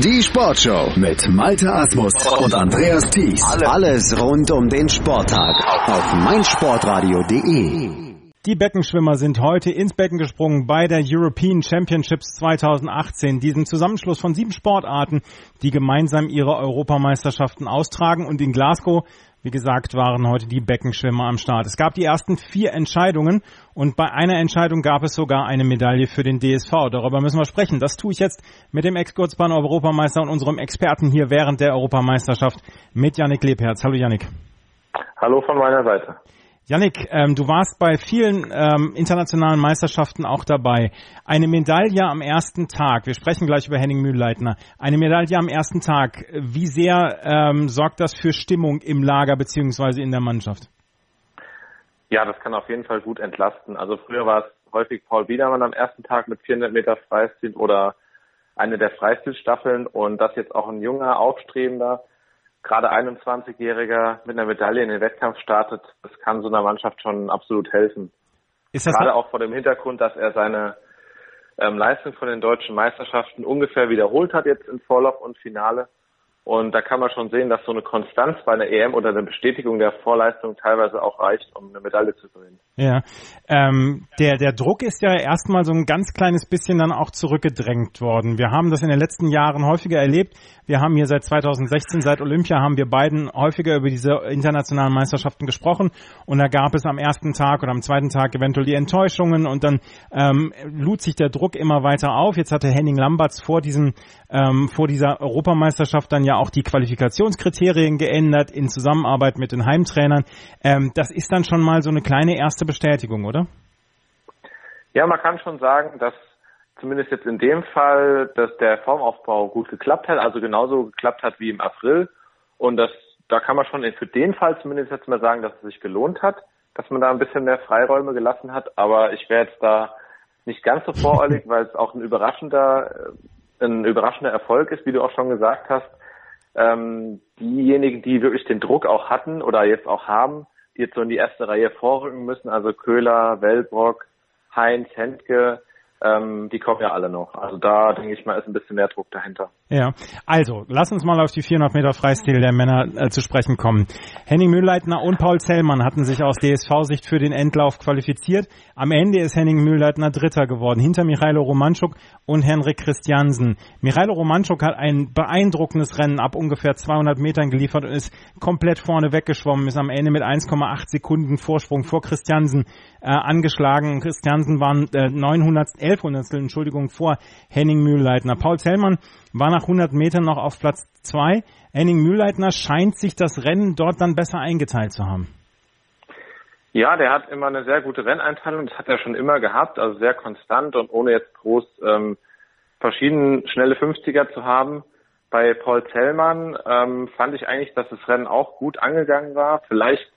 Die Sportshow mit Malte Asmus und Andreas Thies. Alles rund um den Sporttag auf meinsportradio.de. Die Beckenschwimmer sind heute ins Becken gesprungen bei der European Championships 2018, diesem Zusammenschluss von sieben Sportarten, die gemeinsam ihre Europameisterschaften austragen. Und in Glasgow, wie gesagt, waren heute die Beckenschwimmer am Start. Es gab die ersten vier Entscheidungen und bei einer Entscheidung gab es sogar eine Medaille für den DSV. Darüber müssen wir sprechen. Das tue ich jetzt mit dem Ex-Kurzbahn-Europameister und unserem Experten hier während der Europameisterschaft mit Yannick Lebherz. Hallo Yannick. Hallo von meiner Seite. Yannick, ähm, du warst bei vielen ähm, internationalen Meisterschaften auch dabei. Eine Medaille am ersten Tag, wir sprechen gleich über Henning Mühlleitner, eine Medaille am ersten Tag, wie sehr ähm, sorgt das für Stimmung im Lager beziehungsweise in der Mannschaft? Ja, das kann auf jeden Fall gut entlasten. Also früher war es häufig Paul Biedermann am ersten Tag mit 400 Meter Freistil oder eine der Freistilstaffeln und das jetzt auch ein junger, aufstrebender gerade 21-Jähriger mit einer Medaille in den Wettkampf startet, das kann so einer Mannschaft schon absolut helfen. Gerade auch vor dem Hintergrund, dass er seine ähm, Leistung von den deutschen Meisterschaften ungefähr wiederholt hat jetzt im Vorlauf und Finale und da kann man schon sehen, dass so eine Konstanz bei einer EM oder eine Bestätigung der Vorleistung teilweise auch reicht, um eine Medaille zu gewinnen. Ja, ähm, der, der Druck ist ja erstmal so ein ganz kleines bisschen dann auch zurückgedrängt worden. Wir haben das in den letzten Jahren häufiger erlebt. Wir haben hier seit 2016, seit Olympia, haben wir beiden häufiger über diese internationalen Meisterschaften gesprochen. Und da gab es am ersten Tag oder am zweiten Tag eventuell die Enttäuschungen und dann ähm, lud sich der Druck immer weiter auf. Jetzt hatte Henning Lamberts vor diesem, ähm, vor dieser Europameisterschaft dann ja auch die Qualifikationskriterien geändert in Zusammenarbeit mit den Heimtrainern. Ähm, das ist dann schon mal so eine kleine erste Bestätigung, oder? Ja, man kann schon sagen, dass zumindest jetzt in dem Fall, dass der Formaufbau gut geklappt hat, also genauso geklappt hat wie im April. Und das, da kann man schon für den Fall zumindest jetzt mal sagen, dass es sich gelohnt hat, dass man da ein bisschen mehr Freiräume gelassen hat. Aber ich wäre jetzt da nicht ganz so voreilig, weil es auch ein überraschender, äh, ein überraschender Erfolg ist, wie du auch schon gesagt hast ähm, diejenigen, die wirklich den Druck auch hatten oder jetzt auch haben, die jetzt so in die erste Reihe vorrücken müssen, also Köhler, Wellbrock, Heinz, Hentke, ähm, die kommen ja alle noch. Also da denke ich mal, ist ein bisschen mehr Druck dahinter. Ja, also lass uns mal auf die 400 Meter Freistil der Männer äh, zu sprechen kommen. Henning Mühlleitner und Paul Zellmann hatten sich aus DSV-Sicht für den Endlauf qualifiziert. Am Ende ist Henning Mühlleitner Dritter geworden, hinter Michailo Romanschuk und Henrik Christiansen. Michailo Romanschuk hat ein beeindruckendes Rennen ab ungefähr 200 Metern geliefert und ist komplett vorne weggeschwommen, ist am Ende mit 1,8 Sekunden Vorsprung vor Christiansen äh, angeschlagen. Christiansen waren äh, 911 Hundertstel, Entschuldigung, vor Henning Mühlleitner. Paul Zellmann war nach 100 Metern noch auf Platz 2. Henning Mühlleitner scheint sich das Rennen dort dann besser eingeteilt zu haben. Ja, der hat immer eine sehr gute Renneinteilung. Das hat er schon immer gehabt, also sehr konstant und ohne jetzt groß ähm, verschiedene schnelle 50er zu haben. Bei Paul Zellmann ähm, fand ich eigentlich, dass das Rennen auch gut angegangen war. Vielleicht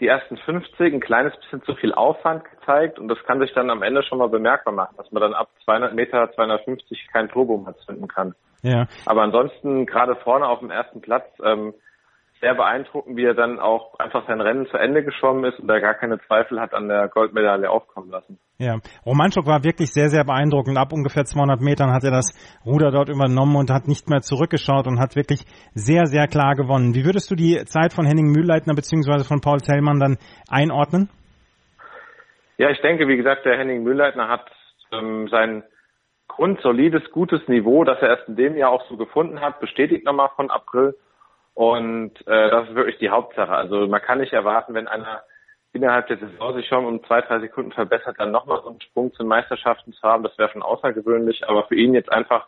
die ersten 50 ein kleines bisschen zu viel Aufwand gezeigt und das kann sich dann am Ende schon mal bemerkbar machen, dass man dann ab 200 Meter, 250 kein Turbo mehr zünden kann. Ja. Aber ansonsten gerade vorne auf dem ersten Platz ähm, sehr beeindruckend, wie er dann auch einfach sein Rennen zu Ende geschwommen ist und er gar keine Zweifel hat an der Goldmedaille aufkommen lassen. Ja, Romanchuk war wirklich sehr, sehr beeindruckend. Ab ungefähr 200 Metern hat er das Ruder dort übernommen und hat nicht mehr zurückgeschaut und hat wirklich sehr, sehr klar gewonnen. Wie würdest du die Zeit von Henning Mühlleitner bzw. von Paul Zellmann dann einordnen? Ja, ich denke, wie gesagt, der Henning Mühlleitner hat ähm, sein grundsolides, gutes Niveau, das er erst in dem Jahr auch so gefunden hat, bestätigt nochmal von April. Und äh, das ist wirklich die Hauptsache. Also man kann nicht erwarten, wenn einer innerhalb der Saison sich schon um zwei, drei Sekunden verbessert, dann nochmal so einen Sprung zu Meisterschaften zu haben. Das wäre schon außergewöhnlich. Aber für ihn jetzt einfach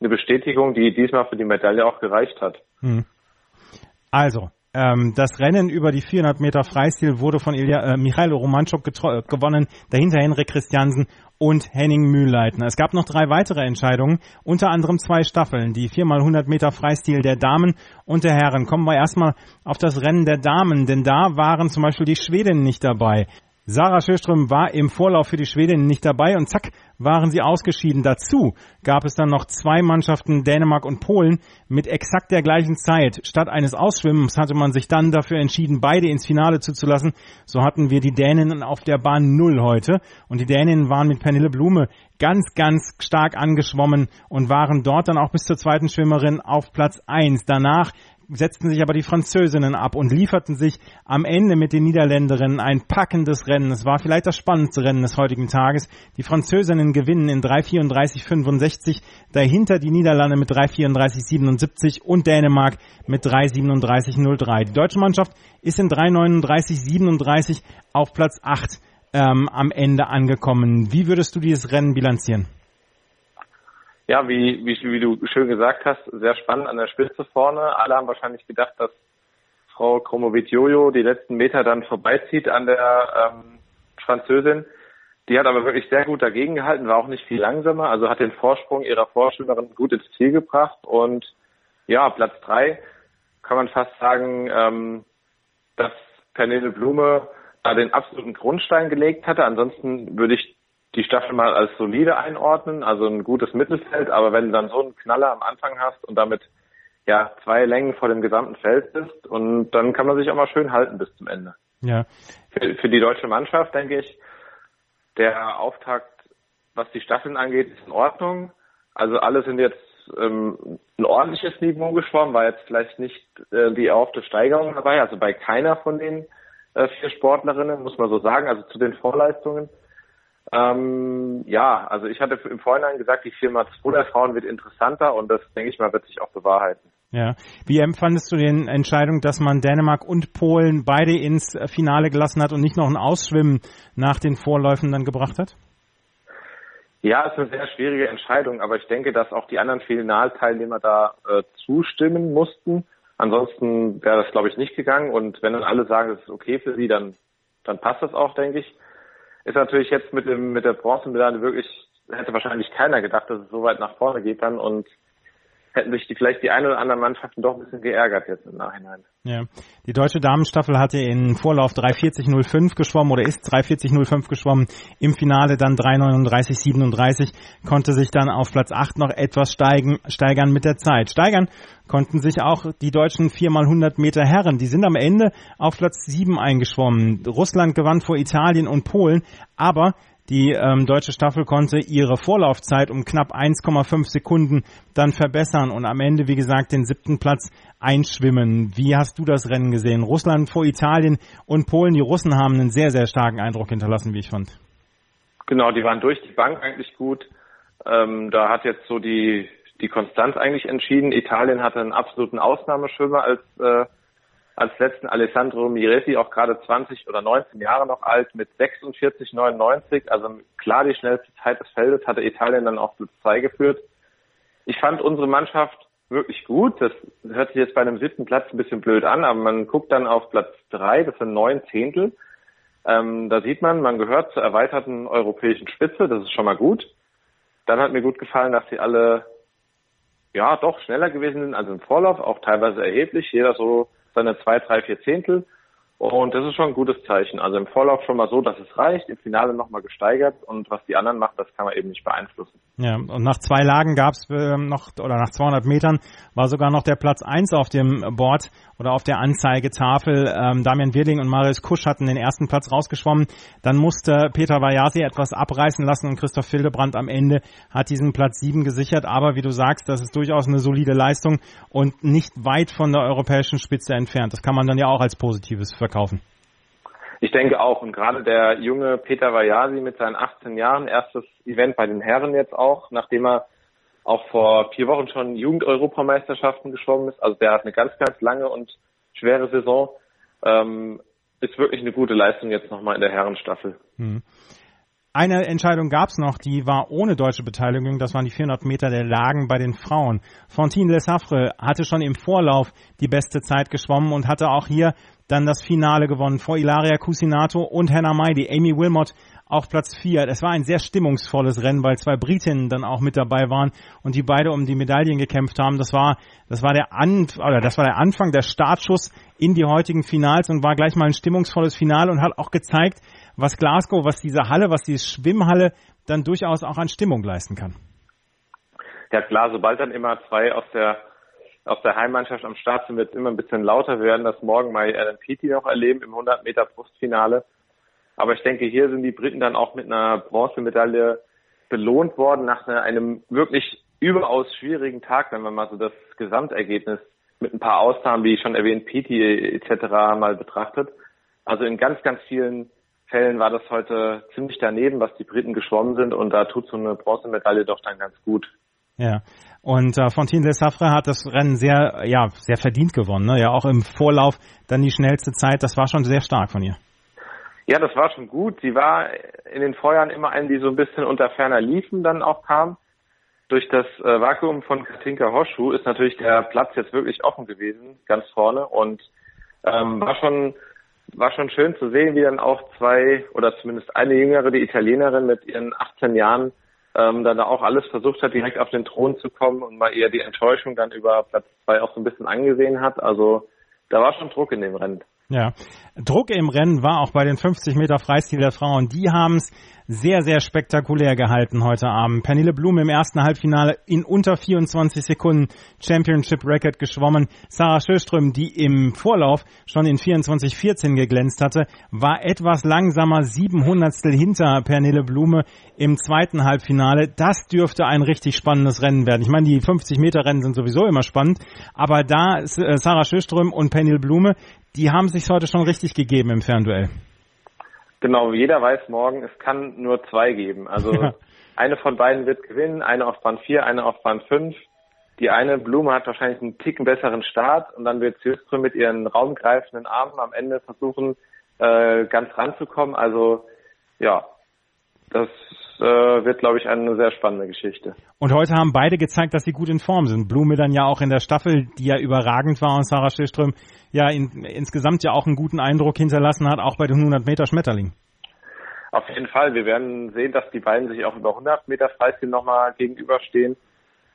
eine Bestätigung, die diesmal für die Medaille auch gereicht hat. Hm. Also, ähm, das Rennen über die 400 Meter Freistil wurde von Ilya, äh, Michailo Romanchuk gewonnen, dahinter Henrik Christiansen und Henning Mühlleitner. Es gab noch drei weitere Entscheidungen, unter anderem zwei Staffeln, die 4x100 Meter Freistil der Damen und der Herren. Kommen wir erstmal auf das Rennen der Damen, denn da waren zum Beispiel die Schwedinnen nicht dabei. Sarah Schöström war im Vorlauf für die Schwedinnen nicht dabei und zack, waren sie ausgeschieden. Dazu gab es dann noch zwei Mannschaften, Dänemark und Polen, mit exakt der gleichen Zeit. Statt eines Ausschwimmens hatte man sich dann dafür entschieden, beide ins Finale zuzulassen. So hatten wir die Däninnen auf der Bahn Null heute. Und die Däninnen waren mit Pernille Blume ganz, ganz stark angeschwommen und waren dort dann auch bis zur zweiten Schwimmerin auf Platz eins. Danach setzten sich aber die Französinnen ab und lieferten sich am Ende mit den Niederländerinnen ein packendes Rennen. Es war vielleicht das spannendste Rennen des heutigen Tages. Die Französinnen gewinnen in 3.34.65, dahinter die Niederlande mit 3.34.77 und Dänemark mit 3.37.03. Die deutsche Mannschaft ist in 3.39.37 auf Platz 8 ähm, am Ende angekommen. Wie würdest du dieses Rennen bilanzieren? Ja, wie, wie, wie du schön gesagt hast, sehr spannend an der Spitze vorne. Alle haben wahrscheinlich gedacht, dass Frau Kromovic-Jojo die letzten Meter dann vorbeizieht an der ähm, Französin. Die hat aber wirklich sehr gut dagegen gehalten, war auch nicht viel langsamer, also hat den Vorsprung ihrer Vorschwimmerin gut ins Ziel gebracht und ja, Platz drei kann man fast sagen, ähm, dass Pernille Blume da den absoluten Grundstein gelegt hatte. Ansonsten würde ich die Staffel mal als solide einordnen, also ein gutes Mittelfeld, aber wenn du dann so einen Knaller am Anfang hast und damit ja zwei Längen vor dem gesamten Feld bist und dann kann man sich auch mal schön halten bis zum Ende. Ja. Für, für die deutsche Mannschaft denke ich, der Auftakt, was die Staffeln angeht, ist in Ordnung. Also alle sind jetzt ähm, ein ordentliches Niveau geschwommen, war jetzt vielleicht nicht äh, die erhoffte Steigerung dabei, also bei keiner von den äh, vier Sportlerinnen, muss man so sagen, also zu den Vorleistungen. Ähm, ja, also ich hatte im Vorhinein gesagt, die Firma 2 der Frauen wird interessanter und das, denke ich mal, wird sich auch bewahrheiten. Ja. Wie empfandest du die Entscheidung, dass man Dänemark und Polen beide ins Finale gelassen hat und nicht noch ein Ausschwimmen nach den Vorläufen dann gebracht hat? Ja, es ist eine sehr schwierige Entscheidung, aber ich denke, dass auch die anderen Finalteilnehmer da äh, zustimmen mussten. Ansonsten wäre das, glaube ich, nicht gegangen. Und wenn dann alle sagen, es ist okay für sie, dann, dann passt das auch, denke ich ist natürlich jetzt mit dem mit der Bronzemedaille wirklich hätte wahrscheinlich keiner gedacht, dass es so weit nach vorne geht dann. Und hätten sich die, vielleicht die eine oder andere Mannschaften doch ein bisschen geärgert jetzt im Nachhinein. Ja, die deutsche Damenstaffel hatte in Vorlauf 340.05 geschwommen oder ist 340.05 geschwommen, im Finale dann 339.37, konnte sich dann auf Platz 8 noch etwas steigen, steigern mit der Zeit. Steigern konnten sich auch die deutschen 4x100 Meter Herren, die sind am Ende auf Platz 7 eingeschwommen. Russland gewann vor Italien und Polen, aber die ähm, deutsche Staffel konnte ihre Vorlaufzeit um knapp 1,5 Sekunden dann verbessern und am Ende, wie gesagt, den siebten Platz einschwimmen. Wie hast du das Rennen gesehen? Russland vor Italien und Polen. Die Russen haben einen sehr, sehr starken Eindruck hinterlassen, wie ich fand. Genau, die waren durch die Bank eigentlich gut. Ähm, da hat jetzt so die, die Konstanz eigentlich entschieden. Italien hatte einen absoluten Ausnahmeschwimmer als äh, als letzten Alessandro Miretti, auch gerade 20 oder 19 Jahre noch alt, mit 46,99. Also klar die schnellste Zeit des Feldes hatte Italien dann auch Platz 2 geführt. Ich fand unsere Mannschaft wirklich gut. Das hört sich jetzt bei einem siebten Platz ein bisschen blöd an, aber man guckt dann auf Platz 3, das sind neun Zehntel. Ähm, da sieht man, man gehört zur erweiterten europäischen Spitze, das ist schon mal gut. Dann hat mir gut gefallen, dass sie alle ja doch schneller gewesen sind als im Vorlauf, auch teilweise erheblich. Jeder so seine zwei, drei, vier Zehntel. Und das ist schon ein gutes Zeichen. Also im Vorlauf schon mal so, dass es reicht, im Finale nochmal gesteigert und was die anderen macht, das kann man eben nicht beeinflussen. Ja, und nach zwei Lagen gab es äh, noch, oder nach 200 Metern war sogar noch der Platz eins auf dem Board oder auf der Anzeigetafel. Ähm, Damian Wirling und Marius Kusch hatten den ersten Platz rausgeschwommen. Dann musste Peter Vajasi etwas abreißen lassen und Christoph Fildebrand am Ende hat diesen Platz sieben gesichert. Aber wie du sagst, das ist durchaus eine solide Leistung und nicht weit von der europäischen Spitze entfernt. Das kann man dann ja auch als Positives verkaufen. Ich denke auch. Und gerade der junge Peter Vajasi mit seinen 18 Jahren, erstes Event bei den Herren jetzt auch, nachdem er auch vor vier Wochen schon Jugend-Europameisterschaften geschwommen ist. Also der hat eine ganz, ganz lange und schwere Saison. Ähm, ist wirklich eine gute Leistung jetzt nochmal in der Herrenstaffel. Hm. Eine Entscheidung gab es noch, die war ohne deutsche Beteiligung. Das waren die 400 Meter der Lagen bei den Frauen. Fontine Le Safre hatte schon im Vorlauf die beste Zeit geschwommen und hatte auch hier dann das Finale gewonnen vor Ilaria Cusinato und Hannah May, die Amy Wilmot auf Platz 4. Es war ein sehr stimmungsvolles Rennen, weil zwei Britinnen dann auch mit dabei waren und die beide um die Medaillen gekämpft haben. Das war, das war der An oder das war der Anfang, der Startschuss in die heutigen Finals und war gleich mal ein stimmungsvolles Finale und hat auch gezeigt, was Glasgow, was diese Halle, was diese Schwimmhalle dann durchaus auch an Stimmung leisten kann. Ja klar, sobald dann immer zwei aus der aus der Heimmannschaft am Start sind, wird es immer ein bisschen lauter. Werden das morgen mal Alan Peaty noch erleben im 100 Meter Brustfinale. Aber ich denke, hier sind die Briten dann auch mit einer Bronzemedaille belohnt worden nach einem wirklich überaus schwierigen Tag, wenn man mal so das Gesamtergebnis mit ein paar Ausnahmen, wie schon erwähnt, Peti etc. mal betrachtet. Also in ganz, ganz vielen Fällen war das heute ziemlich daneben, was die Briten geschwommen sind und da tut so eine Bronzemedaille doch dann ganz gut. Ja, und äh, Fontine de Safre hat das Rennen sehr, ja, sehr verdient gewonnen. Ne? Ja, auch im Vorlauf dann die schnellste Zeit. Das war schon sehr stark von ihr. Ja, das war schon gut. Sie war in den Vorjahren immer eine, die so ein bisschen unter ferner Liefen dann auch kam. Durch das äh, Vakuum von Katinka Hoschu ist natürlich der Platz jetzt wirklich offen gewesen, ganz vorne. Und ähm, war schon war schon schön zu sehen, wie dann auch zwei oder zumindest eine jüngere, die Italienerin mit ihren 18 Jahren, ähm, dann auch alles versucht hat, direkt auf den Thron zu kommen und mal eher die Enttäuschung dann über Platz zwei auch so ein bisschen angesehen hat. Also da war schon Druck in dem Rennen. Ja, Druck im Rennen war auch bei den 50 Meter Freistil der Frauen. Die haben es sehr, sehr spektakulär gehalten heute Abend. Pernille Blum im ersten Halbfinale in unter 24 Sekunden Championship Record geschwommen. Sarah Schöström, die im Vorlauf schon in 24,14 geglänzt hatte, war etwas langsamer, sieben Hundertstel hinter Pernille Blume im zweiten Halbfinale. Das dürfte ein richtig spannendes Rennen werden. Ich meine, die 50 Meter Rennen sind sowieso immer spannend, aber da äh, Sarah Schöström und Pernille Blume, die haben sich heute schon richtig gegeben im Fernduell. Genau, jeder weiß morgen, es kann nur zwei geben. Also eine von beiden wird gewinnen, eine auf Bahn 4, eine auf Bahn 5. Die eine Blume hat wahrscheinlich einen Ticken besseren Start und dann wird Sjöström mit ihren raumgreifenden Armen am Ende versuchen, äh, ganz ranzukommen. Also ja, das äh, wird, glaube ich, eine sehr spannende Geschichte. Und heute haben beide gezeigt, dass sie gut in Form sind. Blume dann ja auch in der Staffel, die ja überragend war und Sarah Schillström ja in, insgesamt ja auch einen guten Eindruck hinterlassen hat, auch bei den 100 Meter Schmetterling. Auf jeden Fall. Wir werden sehen, dass die beiden sich auch über 100 Meter Freistil nochmal gegenüberstehen.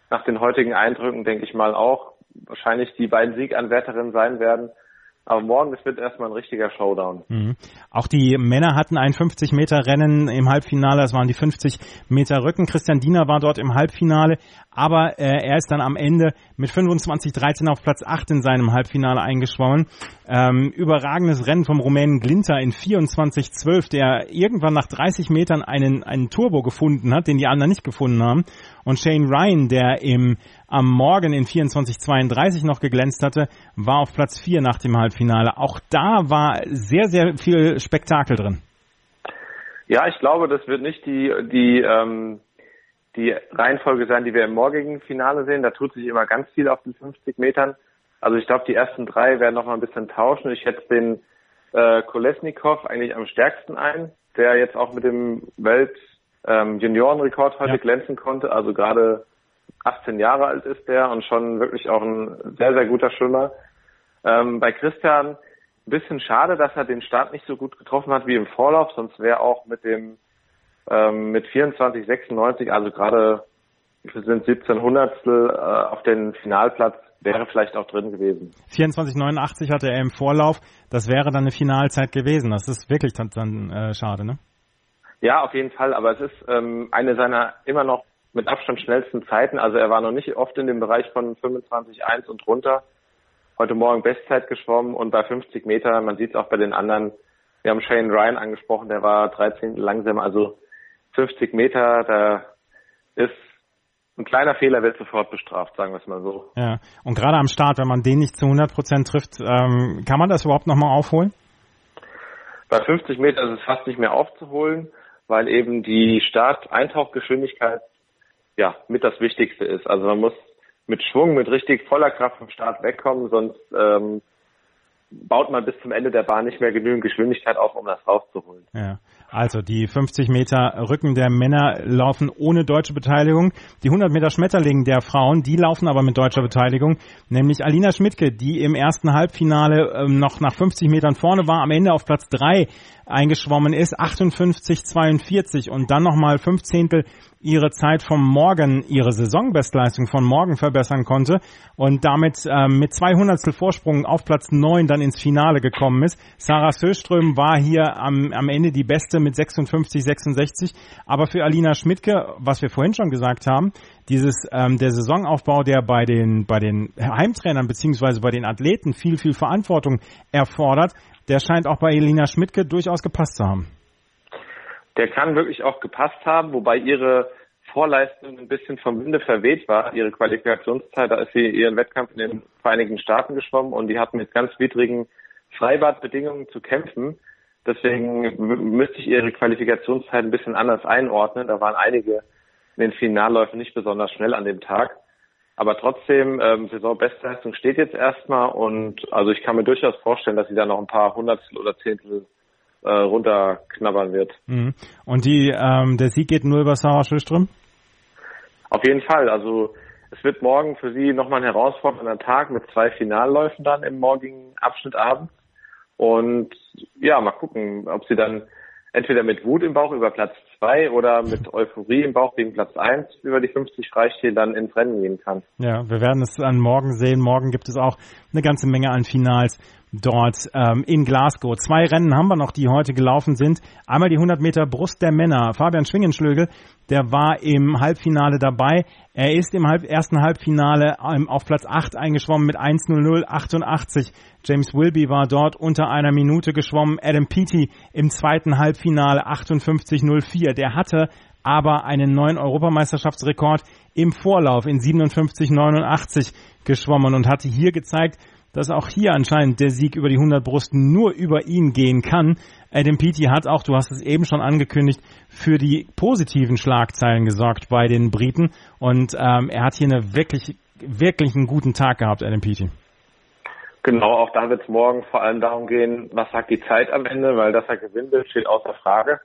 Nach den heutigen Eindrücken denke ich mal auch wahrscheinlich die beiden Sieganwärterinnen sein werden. Aber morgen, das wird erstmal ein richtiger Showdown. Mhm. Auch die Männer hatten ein 50 Meter Rennen im Halbfinale. Das waren die 50 Meter Rücken. Christian Diener war dort im Halbfinale. Aber äh, er ist dann am Ende mit 25-13 auf Platz 8 in seinem Halbfinale eingeschwommen. Ähm, überragendes Rennen vom Rumänen Glinter in 24-12, der irgendwann nach 30 Metern einen, einen Turbo gefunden hat, den die anderen nicht gefunden haben. Und Shane Ryan, der im am Morgen in 24:32 noch geglänzt hatte, war auf Platz 4 nach dem Halbfinale. Auch da war sehr, sehr viel Spektakel drin. Ja, ich glaube, das wird nicht die, die, ähm, die Reihenfolge sein, die wir im morgigen Finale sehen. Da tut sich immer ganz viel auf den 50 Metern. Also ich glaube, die ersten drei werden noch mal ein bisschen tauschen. Ich schätze den äh, Kolesnikov eigentlich am stärksten ein, der jetzt auch mit dem Welt ähm, Juniorenrekord heute ja. glänzen konnte. Also gerade 18 Jahre alt ist der und schon wirklich auch ein sehr, sehr guter Schwimmer. Ähm, bei Christian ein bisschen schade, dass er den Start nicht so gut getroffen hat wie im Vorlauf, sonst wäre auch mit dem ähm, mit 24, 96, also gerade sind 17 Hundertstel äh, auf den Finalplatz wäre vielleicht auch drin gewesen. 24,89 hatte er im Vorlauf. Das wäre dann eine Finalzeit gewesen. Das ist wirklich dann, dann äh, schade, ne? Ja, auf jeden Fall. Aber es ist ähm, eine seiner immer noch mit Abstand schnellsten Zeiten. Also er war noch nicht oft in dem Bereich von 25,1 und runter. Heute Morgen Bestzeit geschwommen und bei 50 Meter, man sieht es auch bei den anderen, wir haben Shane Ryan angesprochen, der war 13 langsam, also 50 Meter, da ist ein kleiner Fehler wird sofort bestraft, sagen wir es mal so. Ja, und gerade am Start, wenn man den nicht zu 100 Prozent trifft, ähm, kann man das überhaupt nochmal aufholen? Bei 50 Meter ist es fast nicht mehr aufzuholen, weil eben die Start-Eintauchgeschwindigkeit ja, mit das Wichtigste ist. Also man muss mit Schwung, mit richtig voller Kraft vom Start wegkommen, sonst ähm, baut man bis zum Ende der Bahn nicht mehr genügend Geschwindigkeit auf, um das rauszuholen. Ja. Also die 50 Meter Rücken der Männer laufen ohne deutsche Beteiligung. Die 100 Meter Schmetterling der Frauen, die laufen aber mit deutscher Beteiligung. Nämlich Alina Schmidtke, die im ersten Halbfinale ähm, noch nach 50 Metern vorne war, am Ende auf Platz 3 eingeschwommen ist, 58,42 und dann nochmal fünf Zehntel ihre Zeit vom Morgen, ihre Saisonbestleistung von morgen verbessern konnte und damit äh, mit 200 Vorsprung auf Platz 9 dann ins Finale gekommen ist. Sarah Söström war hier am, am Ende die Beste mit 56, 66. Aber für Alina Schmidtke, was wir vorhin schon gesagt haben, dieses ähm, der Saisonaufbau, der bei den bei den Heimtrainern beziehungsweise bei den Athleten viel viel Verantwortung erfordert, der scheint auch bei Elina Schmidtke durchaus gepasst zu haben. Der kann wirklich auch gepasst haben, wobei ihre Vorleistung ein bisschen vom Winde verweht war. Ihre Qualifikationszeit, da ist sie ihren Wettkampf in den Vereinigten Staaten geschwommen und die hat mit ganz widrigen Freibadbedingungen zu kämpfen. Deswegen müsste ich ihre Qualifikationszeit ein bisschen anders einordnen. Da waren einige in den Finalläufen nicht besonders schnell an dem Tag. Aber trotzdem, ähm, Saisonbestleistung steht jetzt erstmal und also ich kann mir durchaus vorstellen, dass sie da noch ein paar Hundertstel oder Zehntel äh, runterknabbern wird. Mhm. Und die, ähm, der Sieg geht nur über Sarah Schöström? Auf jeden Fall. Also es wird morgen für sie nochmal ein herausfordernder Tag mit zwei Finalläufen dann im morgigen Abschnitt abends. Und ja, mal gucken, ob sie dann entweder mit Wut im Bauch über Platz zwei oder mit Euphorie im Bauch gegen Platz eins über die 50 Freistil dann ins Rennen gehen kann. Ja, wir werden es dann morgen sehen. Morgen gibt es auch eine ganze Menge an Finals dort ähm, in Glasgow. Zwei Rennen haben wir noch, die heute gelaufen sind. Einmal die 100 Meter Brust der Männer. Fabian Schwingenschlögel, der war im Halbfinale dabei. Er ist im halb, ersten Halbfinale ähm, auf Platz 8 eingeschwommen mit 1.00.88. James Wilby war dort unter einer Minute geschwommen. Adam Peaty im zweiten Halbfinale 58.04. Der hatte aber einen neuen Europameisterschaftsrekord im Vorlauf in 57,89 geschwommen und hatte hier gezeigt, dass auch hier anscheinend der Sieg über die 100 Brust nur über ihn gehen kann. Adam Peaty hat auch, du hast es eben schon angekündigt, für die positiven Schlagzeilen gesorgt bei den Briten und ähm, er hat hier eine wirklich, wirklich einen guten Tag gehabt, Adam Peaty. Genau, auch da wird es morgen vor allem darum gehen, was sagt die Zeit am Ende, weil dass er gewinnt, steht außer Frage.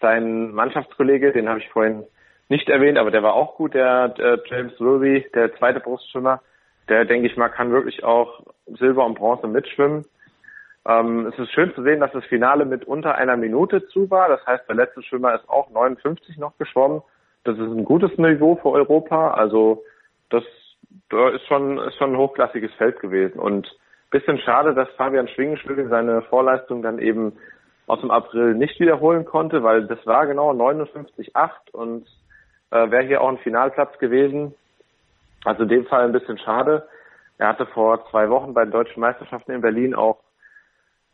Sein Mannschaftskollege, den habe ich vorhin nicht erwähnt, aber der war auch gut, der, der James Wilby, der zweite Brustschwimmer der, denke ich mal, kann wirklich auch Silber und Bronze mitschwimmen. Ähm, es ist schön zu sehen, dass das Finale mit unter einer Minute zu war. Das heißt, der letzte Schwimmer ist auch 59 noch geschwommen. Das ist ein gutes Niveau für Europa. Also das ist schon, ist schon ein hochklassiges Feld gewesen. Und bisschen schade, dass Fabian Schwingenschlügel seine Vorleistung dann eben aus dem April nicht wiederholen konnte, weil das war genau 59,8 und äh, wäre hier auch ein Finalplatz gewesen. Also in dem Fall ein bisschen schade. Er hatte vor zwei Wochen bei den deutschen Meisterschaften in Berlin auch,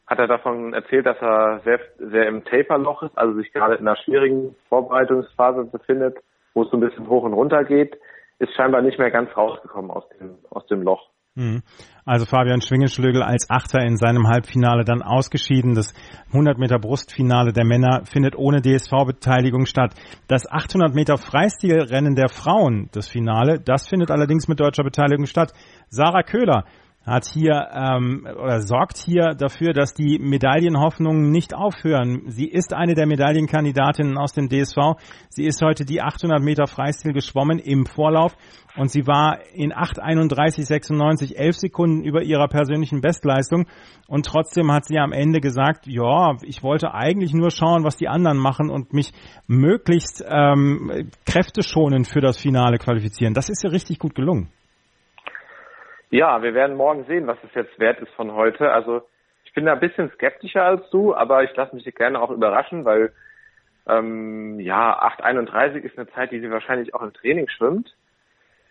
hat er davon erzählt, dass er sehr, sehr im Taperloch ist, also sich gerade in einer schwierigen Vorbereitungsphase befindet, wo es so ein bisschen hoch und runter geht, ist scheinbar nicht mehr ganz rausgekommen aus dem, aus dem Loch. Mhm. Also Fabian Schwingelschlögel als Achter in seinem Halbfinale dann ausgeschieden. Das 100 Meter Brustfinale der Männer findet ohne DSV-Beteiligung statt. Das 800 Meter Freistilrennen der Frauen, das Finale, das findet allerdings mit deutscher Beteiligung statt. Sarah Köhler hat hier ähm, oder sorgt hier dafür, dass die Medaillenhoffnungen nicht aufhören. Sie ist eine der Medaillenkandidatinnen aus dem DSV. Sie ist heute die 800 Meter Freistil geschwommen im Vorlauf und sie war in 8:31:96 11 Sekunden über ihrer persönlichen Bestleistung und trotzdem hat sie am Ende gesagt, ja, ich wollte eigentlich nur schauen, was die anderen machen und mich möglichst ähm, kräfteschonend für das Finale qualifizieren. Das ist ja richtig gut gelungen. Ja, wir werden morgen sehen, was es jetzt wert ist von heute. Also ich bin da ein bisschen skeptischer als du, aber ich lasse mich gerne auch überraschen, weil ähm, ja, 8,31 ist eine Zeit, die sie wahrscheinlich auch im Training schwimmt.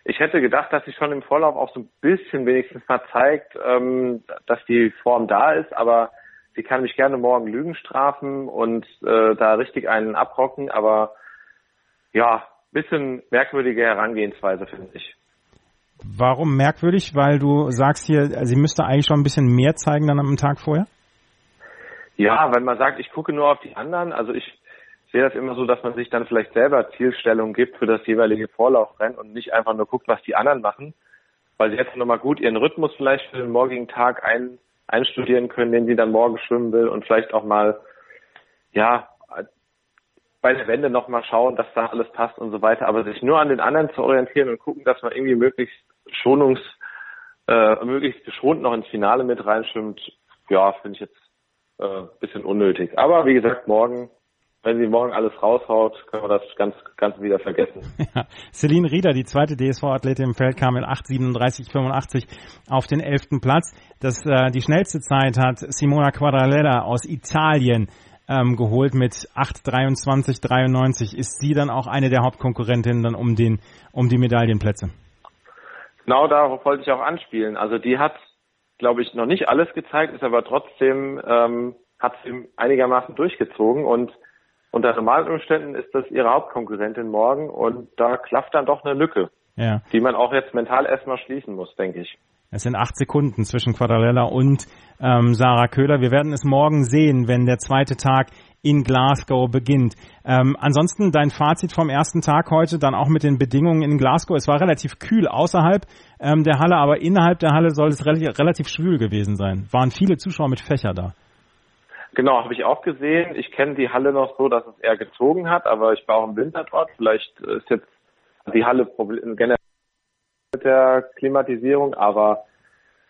Ich hätte gedacht, dass sie schon im Vorlauf auch so ein bisschen wenigstens mal zeigt, ähm, dass die Form da ist, aber sie kann mich gerne morgen Lügen strafen und äh, da richtig einen abrocken, aber ja, bisschen merkwürdige Herangehensweise, finde ich. Warum merkwürdig? Weil du sagst hier, sie müsste eigentlich schon ein bisschen mehr zeigen dann am Tag vorher? Ja, weil man sagt, ich gucke nur auf die anderen. Also ich sehe das immer so, dass man sich dann vielleicht selber Zielstellung gibt für das jeweilige Vorlaufrennen und nicht einfach nur guckt, was die anderen machen. Weil sie jetzt nochmal gut ihren Rhythmus vielleicht für den morgigen Tag ein, einstudieren können, den sie dann morgen schwimmen will und vielleicht auch mal, ja, bei der Wende nochmal schauen, dass da alles passt und so weiter, aber sich nur an den anderen zu orientieren und gucken, dass man irgendwie möglichst schonungs, äh, möglichst geschont noch ins Finale mit reinschwimmt, ja, finde ich jetzt äh, bisschen unnötig. Aber wie gesagt, morgen wenn sie morgen alles raushaut, können wir das ganz, ganz wieder vergessen. Ja. Celine Rieder, die zweite DSV-Athletin im Feld, kam in 8,37,85 auf den elften Platz. Das, äh, die schnellste Zeit hat Simona Quadralella aus Italien ähm, geholt mit 8,23,93. Ist sie dann auch eine der Hauptkonkurrentinnen dann um den, um die Medaillenplätze? Genau darauf wollte ich auch anspielen. Also die hat, glaube ich, noch nicht alles gezeigt, ist aber trotzdem, ähm, hat sie einigermaßen durchgezogen und unter normalen Umständen ist das ihre Hauptkonkurrentin morgen und da klafft dann doch eine Lücke, ja. die man auch jetzt mental erstmal schließen muss, denke ich. Es sind acht Sekunden zwischen Quadralella und ähm, Sarah Köhler. Wir werden es morgen sehen, wenn der zweite Tag in Glasgow beginnt. Ähm, ansonsten dein Fazit vom ersten Tag heute, dann auch mit den Bedingungen in Glasgow. Es war relativ kühl außerhalb ähm, der Halle, aber innerhalb der Halle soll es relativ, relativ schwül gewesen sein. Waren viele Zuschauer mit Fächer da. Genau, habe ich auch gesehen. Ich kenne die Halle noch so, dass es eher gezogen hat, aber ich war auch im Winter dort. Vielleicht ist jetzt die Halle generell mit der Klimatisierung, aber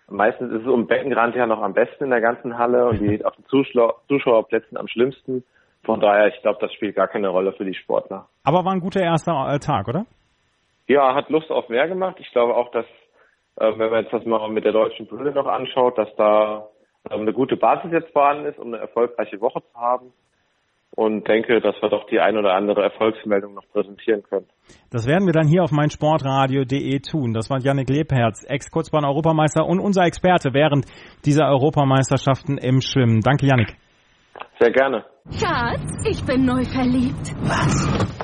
meistens ist es um Beckenrand her noch am besten in der ganzen Halle und die auf den Zuschauer, Zuschauerplätzen am schlimmsten. Von daher, ich glaube, das spielt gar keine Rolle für die Sportler. Aber war ein guter erster Tag, oder? Ja, hat Lust auf mehr gemacht. Ich glaube auch, dass, äh, wenn man jetzt das mal mit der deutschen Brille noch anschaut, dass da ähm, eine gute Basis jetzt vorhanden ist, um eine erfolgreiche Woche zu haben. Und denke, dass wir doch die ein oder andere Erfolgsmeldung noch präsentieren können. Das werden wir dann hier auf meinsportradio.de tun. Das war Janik Lebherz, Ex-Kurzbahn-Europameister und unser Experte während dieser Europameisterschaften im Schwimmen. Danke, Janik. Sehr gerne. Schatz, ich bin neu verliebt. Was?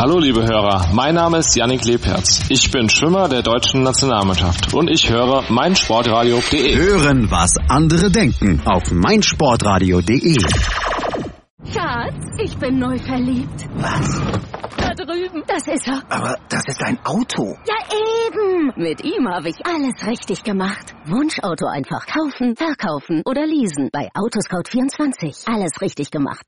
Hallo liebe Hörer, mein Name ist Yannick Lebherz. Ich bin Schwimmer der deutschen Nationalmannschaft und ich höre meinsportradio.de. Hören, was andere denken auf meinsportradio.de. Schatz, ich bin neu verliebt. Was? Da drüben. Das ist er. Aber das ist ein Auto. Ja, eben. Mit ihm habe ich alles richtig gemacht. Wunschauto einfach kaufen, verkaufen oder leasen. Bei Autoscout24. Alles richtig gemacht.